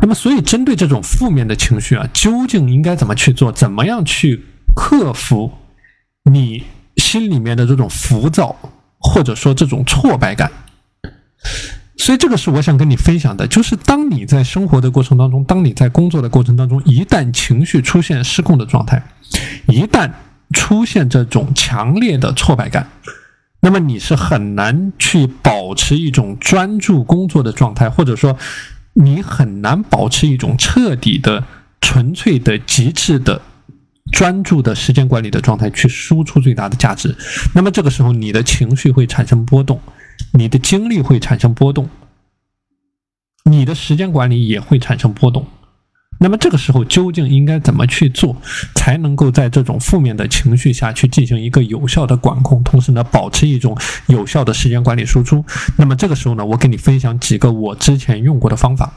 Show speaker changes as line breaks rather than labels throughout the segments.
那么，所以针对这种负面的情绪啊，究竟应该怎么去做？怎么样去克服你心里面的这种浮躁，或者说这种挫败感？所以，这个是我想跟你分享的，就是当你在生活的过程当中，当你在工作的过程当中，一旦情绪出现失控的状态，一旦出现这种强烈的挫败感，那么你是很难去保持一种专注工作的状态，或者说。你很难保持一种彻底的、纯粹的、极致的、专注的时间管理的状态，去输出最大的价值。那么这个时候，你的情绪会产生波动，你的精力会产生波动，你的时间管理也会产生波动。那么这个时候究竟应该怎么去做，才能够在这种负面的情绪下去进行一个有效的管控，同时呢保持一种有效的时间管理输出？那么这个时候呢，我给你分享几个我之前用过的方法。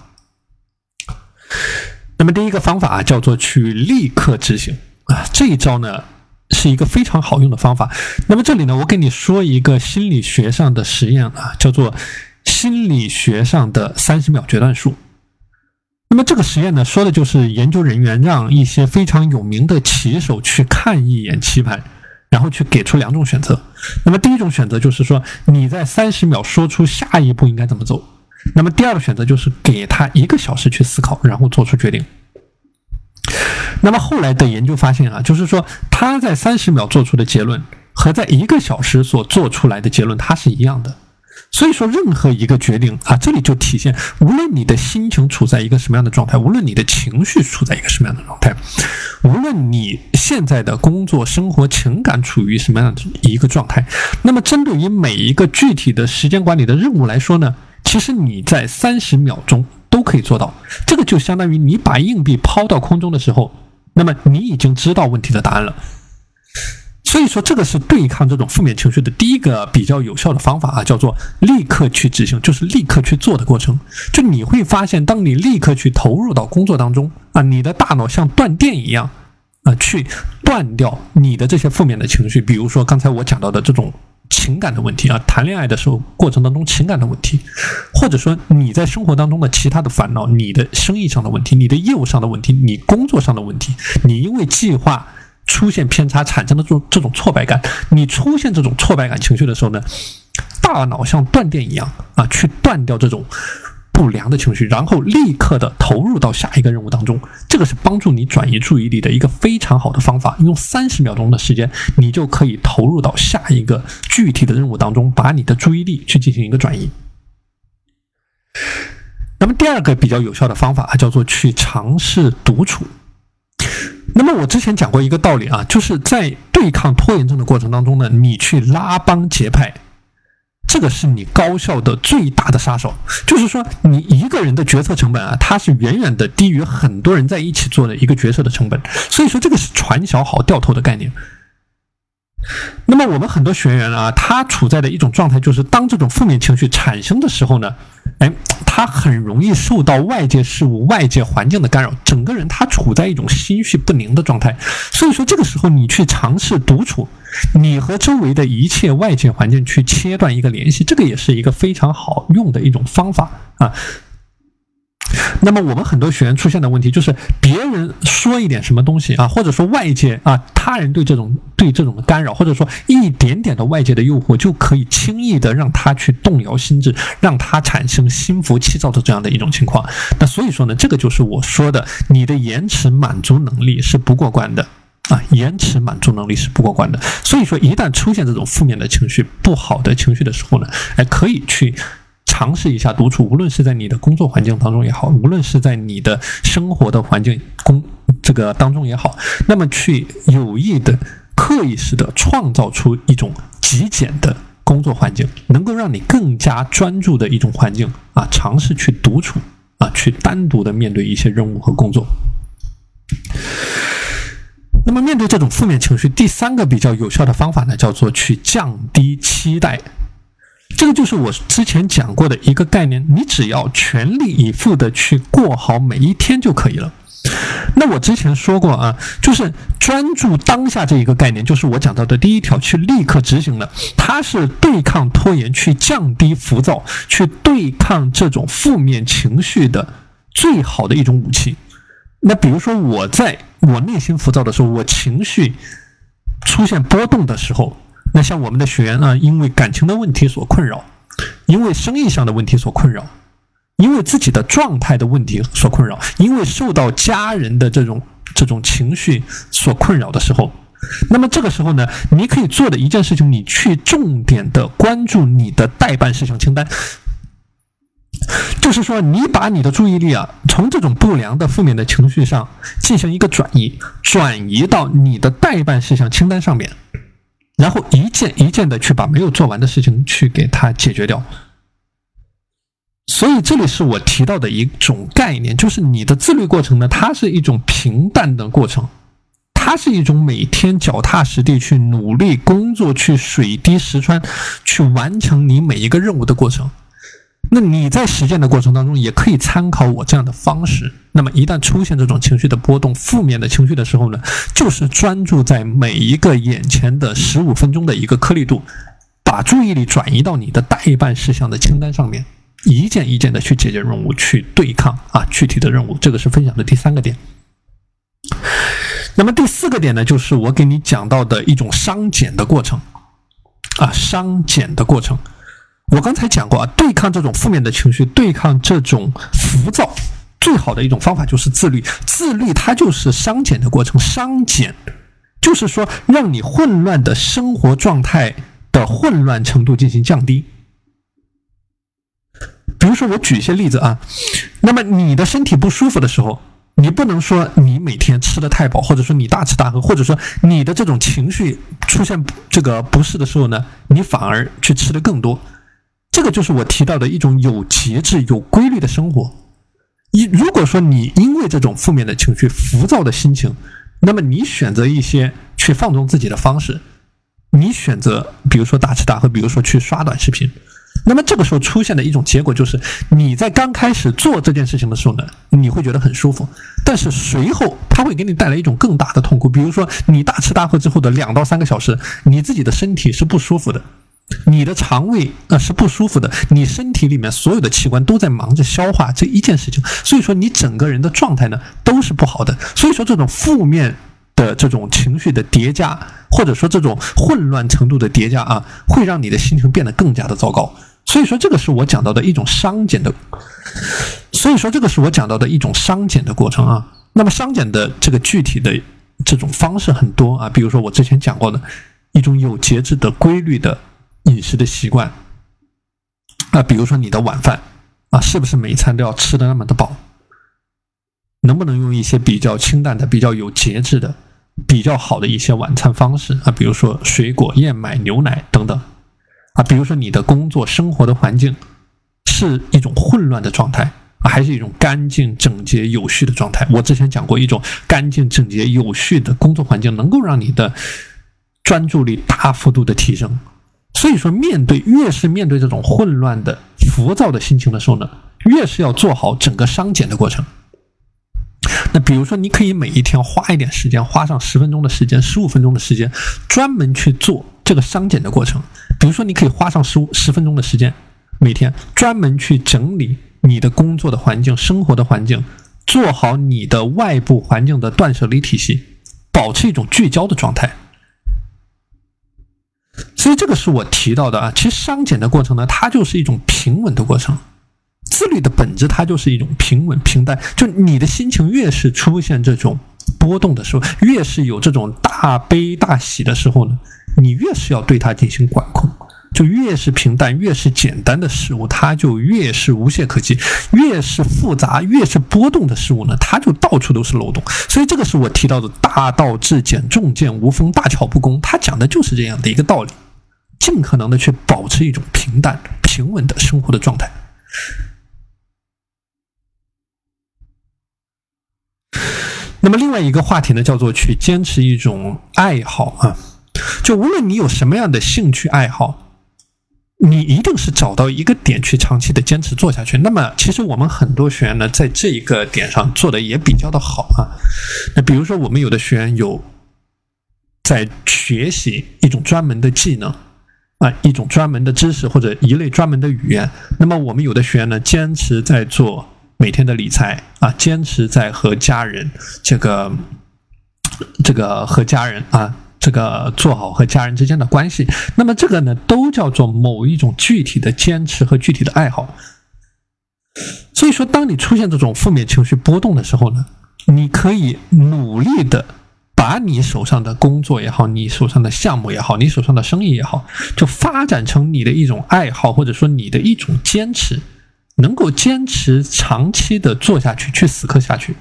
那么第一个方法啊，叫做去立刻执行啊，这一招呢是一个非常好用的方法。那么这里呢，我给你说一个心理学上的实验啊，叫做心理学上的三十秒决断术。那么这个实验呢，说的就是研究人员让一些非常有名的棋手去看一眼棋盘，然后去给出两种选择。那么第一种选择就是说，你在三十秒说出下一步应该怎么走。那么第二个选择就是给他一个小时去思考，然后做出决定。那么后来的研究发现啊，就是说他在三十秒做出的结论和在一个小时所做出来的结论，它是一样的。所以说，任何一个决定啊，这里就体现，无论你的心情处在一个什么样的状态，无论你的情绪处在一个什么样的状态，无论你现在的工作、生活、情感处于什么样的一个状态，那么针对于每一个具体的时间管理的任务来说呢，其实你在三十秒钟都可以做到。这个就相当于你把硬币抛到空中的时候，那么你已经知道问题的答案了。所以说，这个是对抗这种负面情绪的第一个比较有效的方法啊，叫做立刻去执行，就是立刻去做的过程。就你会发现，当你立刻去投入到工作当中啊，你的大脑像断电一样啊，去断掉你的这些负面的情绪。比如说刚才我讲到的这种情感的问题啊，谈恋爱的时候过程当中情感的问题，或者说你在生活当中的其他的烦恼，你的生意上的问题，你的业务上的问题，你工作上的问题，你因为计划。出现偏差产生的这种这种挫败感，你出现这种挫败感情绪的时候呢，大脑像断电一样啊，去断掉这种不良的情绪，然后立刻的投入到下一个任务当中。这个是帮助你转移注意力的一个非常好的方法。用三十秒钟的时间，你就可以投入到下一个具体的任务当中，把你的注意力去进行一个转移。那么第二个比较有效的方法叫做去尝试独处。那么我之前讲过一个道理啊，就是在对抗拖延症的过程当中呢，你去拉帮结派，这个是你高效的最大的杀手。就是说，你一个人的决策成本啊，它是远远的低于很多人在一起做的一个决策的成本。所以说，这个是船小好掉头的概念。那么我们很多学员啊，他处在的一种状态就是，当这种负面情绪产生的时候呢，哎，他很容易受到外界事物、外界环境的干扰，整个人他处在一种心绪不宁的状态。所以说，这个时候你去尝试独处，你和周围的一切外界环境去切断一个联系，这个也是一个非常好用的一种方法啊。那么我们很多学员出现的问题就是，别人说一点什么东西啊，或者说外界啊，他人对这种对这种干扰，或者说一点点的外界的诱惑，就可以轻易的让他去动摇心智，让他产生心浮气躁的这样的一种情况。那所以说呢，这个就是我说的，你的延迟满足能力是不过关的啊，延迟满足能力是不过关的。所以说，一旦出现这种负面的情绪、不好的情绪的时候呢，哎，可以去。尝试一下独处，无论是在你的工作环境当中也好，无论是在你的生活的环境工这个当中也好，那么去有意的、刻意式的创造出一种极简的工作环境，能够让你更加专注的一种环境啊，尝试去独处啊，去单独的面对一些任务和工作。那么面对这种负面情绪，第三个比较有效的方法呢，叫做去降低期待。这个就是我之前讲过的一个概念，你只要全力以赴的去过好每一天就可以了。那我之前说过啊，就是专注当下这一个概念，就是我讲到的第一条，去立刻执行的，它是对抗拖延、去降低浮躁、去对抗这种负面情绪的最好的一种武器。那比如说，我在我内心浮躁的时候，我情绪出现波动的时候，那像我们的学员呢，因为感情的问题所困扰，因为生意上的问题所困扰，因为自己的状态的问题所困扰，因为受到家人的这种这种情绪所困扰的时候，那么这个时候呢，你可以做的一件事情，你去重点的关注你的待办事项清单。就是说，你把你的注意力啊，从这种不良的负面的情绪上进行一个转移，转移到你的待办事项清单上面，然后一件一件的去把没有做完的事情去给它解决掉。所以这里是我提到的一种概念，就是你的自律过程呢，它是一种平淡的过程，它是一种每天脚踏实地去努力工作，去水滴石穿，去完成你每一个任务的过程。那你在实践的过程当中，也可以参考我这样的方式。那么一旦出现这种情绪的波动、负面的情绪的时候呢，就是专注在每一个眼前的十五分钟的一个颗粒度，把注意力转移到你的待办事项的清单上面，一件一件的去解决任务，去对抗啊具体的任务。这个是分享的第三个点。那么第四个点呢，就是我给你讲到的一种商减的过程啊，商减的过程。我刚才讲过啊，对抗这种负面的情绪，对抗这种浮躁，最好的一种方法就是自律。自律它就是商减的过程，商减就是说让你混乱的生活状态的混乱程度进行降低。比如说，我举一些例子啊，那么你的身体不舒服的时候，你不能说你每天吃的太饱，或者说你大吃大喝，或者说你的这种情绪出现这个不适的时候呢，你反而去吃的更多。这个就是我提到的一种有节制、有规律的生活。一如果说你因为这种负面的情绪、浮躁的心情，那么你选择一些去放纵自己的方式，你选择比如说大吃大喝，比如说去刷短视频，那么这个时候出现的一种结果就是，你在刚开始做这件事情的时候呢，你会觉得很舒服，但是随后它会给你带来一种更大的痛苦。比如说你大吃大喝之后的两到三个小时，你自己的身体是不舒服的。你的肠胃啊是不舒服的，你身体里面所有的器官都在忙着消化这一件事情，所以说你整个人的状态呢都是不好的。所以说这种负面的这种情绪的叠加，或者说这种混乱程度的叠加啊，会让你的心情变得更加的糟糕。所以说这个是我讲到的一种商减的，所以说这个是我讲到的一种商减的过程啊。那么商减的这个具体的这种方式很多啊，比如说我之前讲过的一种有节制的规律的。饮食的习惯啊，比如说你的晚饭啊，是不是每餐都要吃的那么的饱？能不能用一些比较清淡的、比较有节制的、比较好的一些晚餐方式啊？比如说水果、燕麦、牛奶等等啊。比如说你的工作生活的环境是一种混乱的状态啊，还是一种干净整洁有序的状态？我之前讲过，一种干净整洁有序的工作环境能够让你的专注力大幅度的提升。所以说，面对越是面对这种混乱的、浮躁的心情的时候呢，越是要做好整个商减的过程。那比如说，你可以每一天花一点时间，花上十分钟的时间、十五分钟的时间，专门去做这个商减的过程。比如说，你可以花上十五十分钟的时间，每天专门去整理你的工作的环境、生活的环境，做好你的外部环境的断舍离体系，保持一种聚焦的状态。所以这个是我提到的啊，其实商检的过程呢，它就是一种平稳的过程。自律的本质，它就是一种平稳平淡。就你的心情越是出现这种波动的时候，越是有这种大悲大喜的时候呢，你越是要对它进行管控。就越是平淡、越是简单的事物，它就越是无懈可击；越是复杂、越是波动的事物呢，它就到处都是漏洞。所以，这个是我提到的“大道至简，重剑无锋，大巧不工”。它讲的就是这样的一个道理：尽可能的去保持一种平淡、平稳的生活的状态。那么，另外一个话题呢，叫做去坚持一种爱好啊。就无论你有什么样的兴趣爱好。你一定是找到一个点去长期的坚持做下去。那么，其实我们很多学员呢，在这一个点上做的也比较的好啊。那比如说，我们有的学员有在学习一种专门的技能啊，一种专门的知识或者一类专门的语言。那么，我们有的学员呢，坚持在做每天的理财啊，坚持在和家人这个这个和家人啊。这个做好和家人之间的关系，那么这个呢，都叫做某一种具体的坚持和具体的爱好。所以说，当你出现这种负面情绪波动的时候呢，你可以努力的把你手上的工作也好，你手上的项目也好，你手上的生意也好，就发展成你的一种爱好，或者说你的一种坚持，能够坚持长期的做下去，去死磕下去。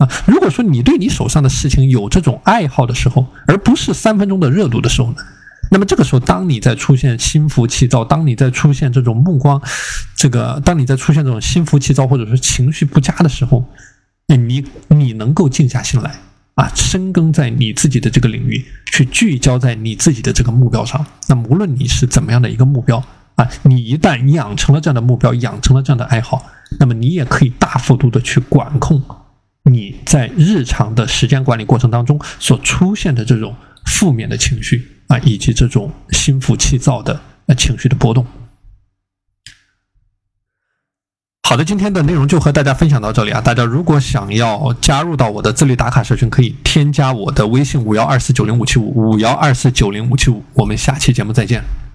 啊，如果说你对你手上的事情有这种爱好的时候，而不是三分钟的热度的时候呢，那么这个时候，当你在出现心浮气躁，当你在出现这种目光，这个，当你在出现这种心浮气躁或者说情绪不佳的时候，那你你能够静下心来啊，深耕在你自己的这个领域，去聚焦在你自己的这个目标上。那无论你是怎么样的一个目标啊，你一旦养成了这样的目标，养成了这样的爱好，那么你也可以大幅度的去管控。你在日常的时间管理过程当中所出现的这种负面的情绪啊，以及这种心浮气躁的呃情绪的波动。好的，今天的内容就和大家分享到这里啊。大家如果想要加入到我的自律打卡社群，可以添加我的微信五幺二四九零五七五五幺二四九零五七五。我们下期节目再见。